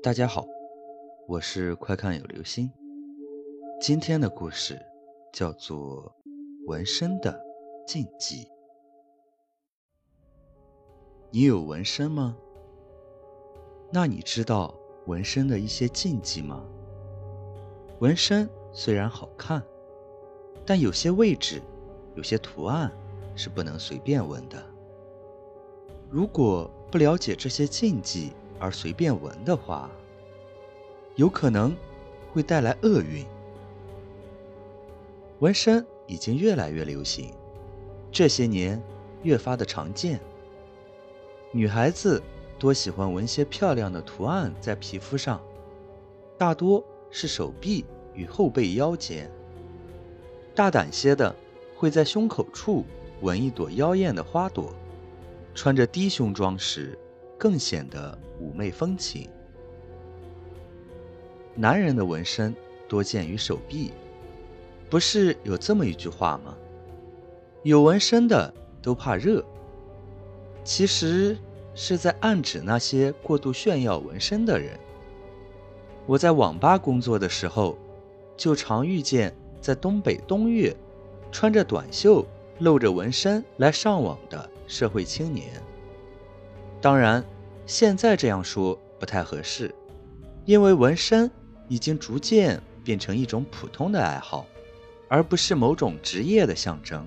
大家好，我是快看有流星。今天的故事叫做《纹身的禁忌》。你有纹身吗？那你知道纹身的一些禁忌吗？纹身虽然好看，但有些位置、有些图案是不能随便纹的。如果不了解这些禁忌，而随便纹的话，有可能会带来厄运。纹身已经越来越流行，这些年越发的常见。女孩子多喜欢纹些漂亮的图案在皮肤上，大多是手臂与后背腰间。大胆些的会在胸口处纹一朵妖艳的花朵，穿着低胸装时。更显得妩媚风情。男人的纹身多见于手臂，不是有这么一句话吗？有纹身的都怕热，其实是在暗指那些过度炫耀纹身的人。我在网吧工作的时候，就常遇见在东北冬月穿着短袖、露着纹身来上网的社会青年。当然，现在这样说不太合适，因为纹身已经逐渐变成一种普通的爱好，而不是某种职业的象征。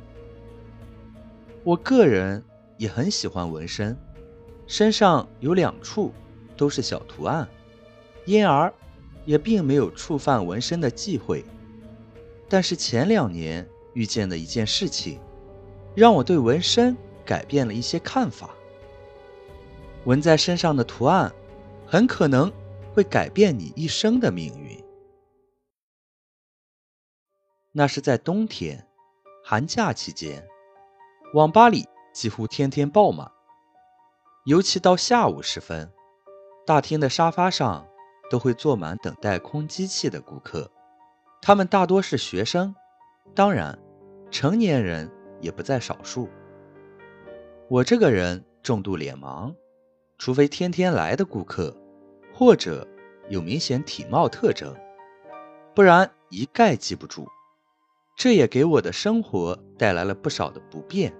我个人也很喜欢纹身，身上有两处都是小图案，因而也并没有触犯纹身的忌讳。但是前两年遇见的一件事情，让我对纹身改变了一些看法。纹在身上的图案，很可能会改变你一生的命运。那是在冬天，寒假期间，网吧里几乎天天爆满，尤其到下午时分，大厅的沙发上都会坐满等待空机器的顾客，他们大多是学生，当然，成年人也不在少数。我这个人重度脸盲。除非天天来的顾客，或者有明显体貌特征，不然一概记不住。这也给我的生活带来了不少的不便，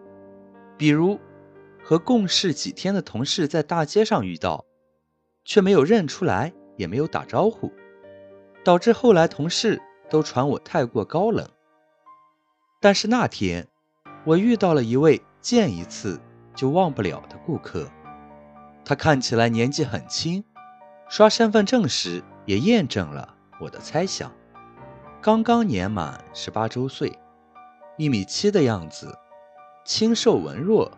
比如和共事几天的同事在大街上遇到，却没有认出来，也没有打招呼，导致后来同事都传我太过高冷。但是那天，我遇到了一位见一次就忘不了的顾客。他看起来年纪很轻，刷身份证时也验证了我的猜想。刚刚年满十八周岁，一米七的样子，清瘦文弱。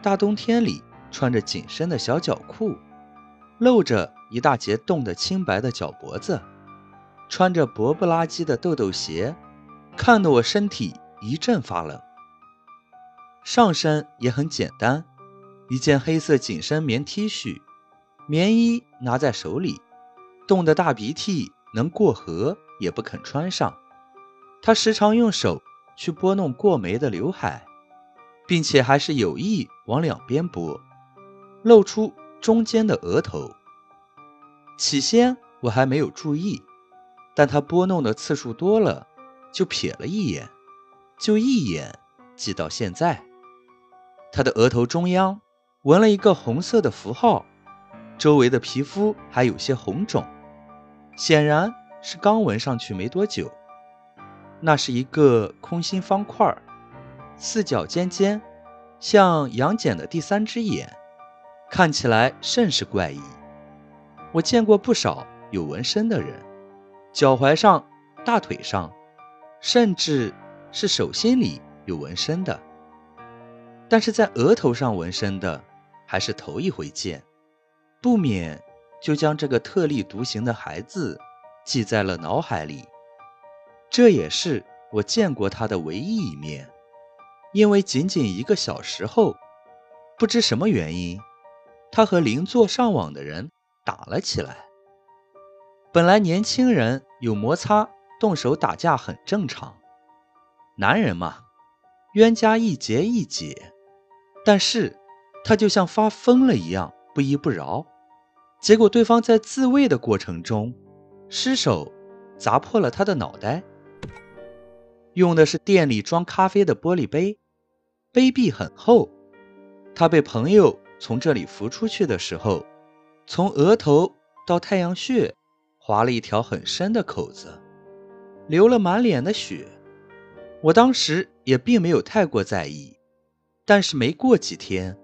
大冬天里穿着紧身的小脚裤，露着一大截冻得青白的脚脖子，穿着薄不拉几的豆豆鞋，看得我身体一阵发冷。上身也很简单。一件黑色紧身棉 T 恤，棉衣拿在手里，冻得大鼻涕能过河也不肯穿上。他时常用手去拨弄过眉的刘海，并且还是有意往两边拨，露出中间的额头。起先我还没有注意，但他拨弄的次数多了，就瞥了一眼，就一眼记到现在。他的额头中央。纹了一个红色的符号，周围的皮肤还有些红肿，显然是刚纹上去没多久。那是一个空心方块，四角尖尖，像杨戬的第三只眼，看起来甚是怪异。我见过不少有纹身的人，脚踝上、大腿上，甚至是手心里有纹身的，但是在额头上纹身的。还是头一回见，不免就将这个特立独行的孩子记在了脑海里。这也是我见过他的唯一一面，因为仅仅一个小时后，不知什么原因，他和邻座上网的人打了起来。本来年轻人有摩擦、动手打架很正常，男人嘛，冤家宜结宜解，但是。他就像发疯了一样，不依不饶，结果对方在自卫的过程中，失手砸破了他的脑袋。用的是店里装咖啡的玻璃杯，杯壁很厚。他被朋友从这里扶出去的时候，从额头到太阳穴划了一条很深的口子，流了满脸的血。我当时也并没有太过在意，但是没过几天，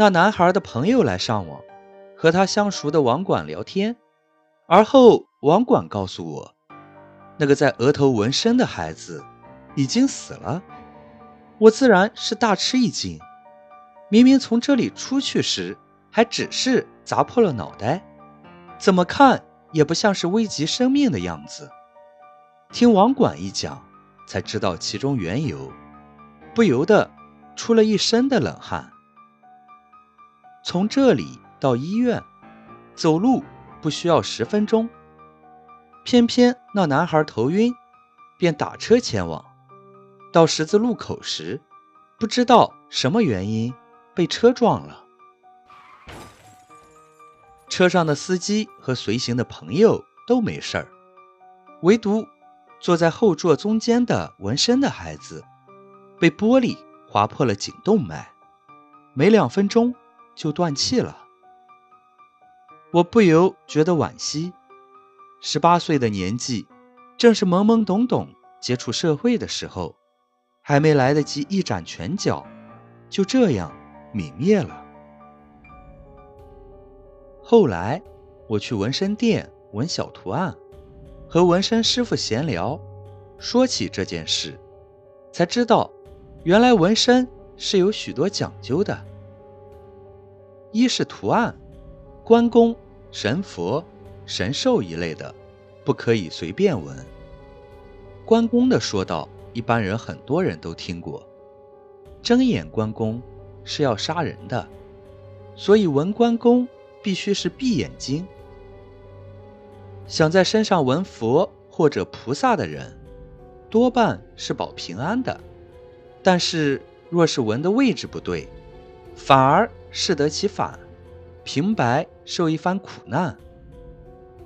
那男孩的朋友来上网，和他相熟的网管聊天，而后网管告诉我，那个在额头纹身的孩子。已经死了，我自然是大吃一惊。明明从这里出去时还只是砸破了脑袋，怎么看也不像是危及生命的样子。听网管一讲，才知道其中缘由，不由得出了一身的冷汗。从这里到医院，走路不需要十分钟，偏偏那男孩头晕，便打车前往。到十字路口时，不知道什么原因被车撞了。车上的司机和随行的朋友都没事儿，唯独坐在后座中间的纹身的孩子被玻璃划破了颈动脉，没两分钟就断气了。我不由觉得惋惜。十八岁的年纪，正是懵懵懂懂接触社会的时候。还没来得及一展拳脚，就这样泯灭了。后来我去纹身店纹小图案，和纹身师傅闲聊，说起这件事，才知道原来纹身是有许多讲究的。一是图案，关公、神佛、神兽一类的，不可以随便纹。关公的说道。一般人很多人都听过，睁眼关公是要杀人的，所以纹关公必须是闭眼睛。想在身上纹佛或者菩萨的人，多半是保平安的。但是若是纹的位置不对，反而适得其反，平白受一番苦难。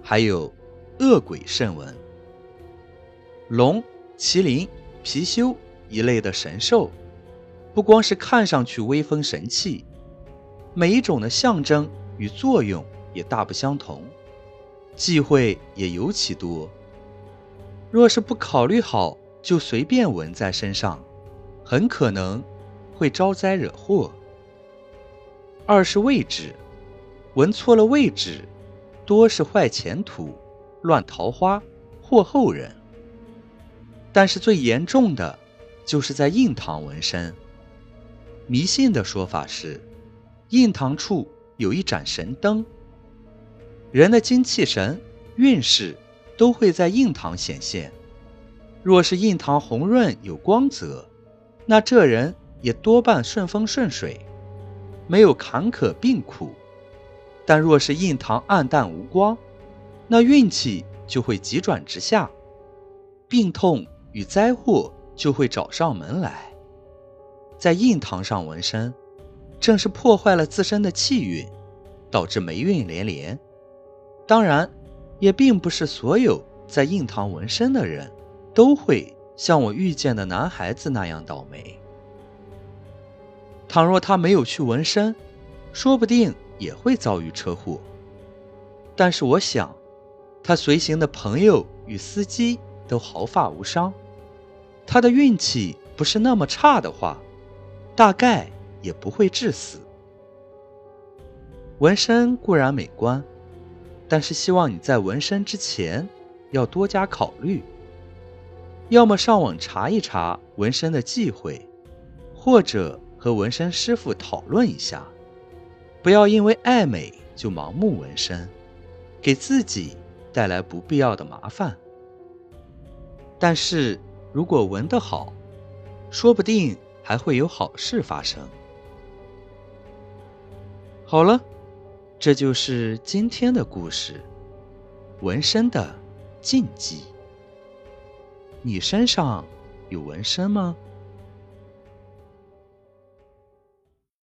还有恶鬼慎纹，龙、麒麟。貔貅一类的神兽，不光是看上去威风神气，每一种的象征与作用也大不相同，忌讳也尤其多。若是不考虑好就随便纹在身上，很可能会招灾惹祸。二是位置，纹错了位置，多是坏前途、乱桃花、祸后人。但是最严重的，就是在印堂纹身。迷信的说法是，印堂处有一盏神灯，人的精气神、运势都会在印堂显现。若是印堂红润有光泽，那这人也多半顺风顺水，没有坎坷病苦。但若是印堂暗淡无光，那运气就会急转直下，病痛。与灾祸就会找上门来。在印堂上纹身，正是破坏了自身的气运，导致霉运连连。当然，也并不是所有在印堂纹身的人都会像我遇见的男孩子那样倒霉。倘若他没有去纹身，说不定也会遭遇车祸。但是我想，他随行的朋友与司机都毫发无伤。他的运气不是那么差的话，大概也不会致死。纹身固然美观，但是希望你在纹身之前要多加考虑。要么上网查一查纹身的忌讳，或者和纹身师傅讨论一下，不要因为爱美就盲目纹身，给自己带来不必要的麻烦。但是。如果纹得好，说不定还会有好事发生。好了，这就是今天的故事——纹身的禁忌。你身上有纹身吗？